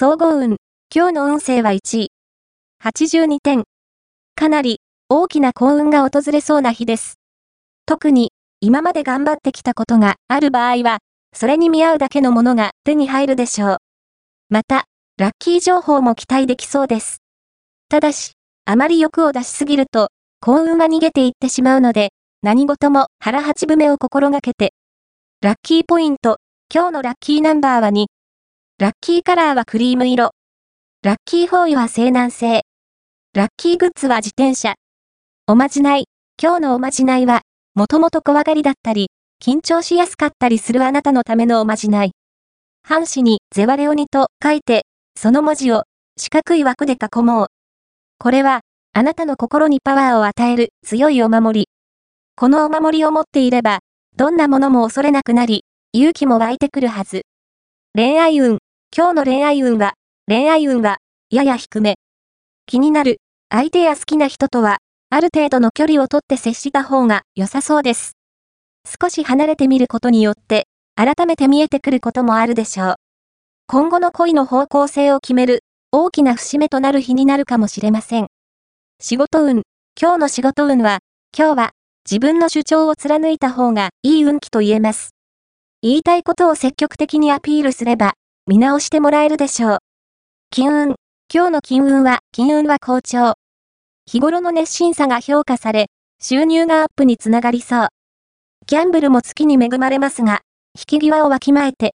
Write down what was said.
総合運。今日の運勢は1位。82点。かなり大きな幸運が訪れそうな日です。特に今まで頑張ってきたことがある場合は、それに見合うだけのものが手に入るでしょう。また、ラッキー情報も期待できそうです。ただし、あまり欲を出しすぎると、幸運は逃げていってしまうので、何事も腹八分目を心がけて。ラッキーポイント、今日のラッキーナンバーは2。ラッキーカラーはクリーム色。ラッキーフォーイは西南西。ラッキーグッズは自転車。おまじない。今日のおまじないは、もともと怖がりだったり、緊張しやすかったりするあなたのためのおまじない。半紙にゼワレオニと書いて、その文字を四角い枠で囲もう。これは、あなたの心にパワーを与える強いお守り。このお守りを持っていれば、どんなものも恐れなくなり、勇気も湧いてくるはず。恋愛運。今日の恋愛運は、恋愛運は、やや低め。気になる、相手や好きな人とは、ある程度の距離をとって接した方が良さそうです。少し離れてみることによって、改めて見えてくることもあるでしょう。今後の恋の方向性を決める、大きな節目となる日になるかもしれません。仕事運。今日の仕事運は、今日は自分の主張を貫いた方がいい運気と言えます。言いたいことを積極的にアピールすれば、見直してもらえるでしょう。金運。今日の金運は、金運は好調。日頃の熱心さが評価され、収入がアップにつながりそう。ギャンブルも月に恵まれますが、引き際をわきまえて、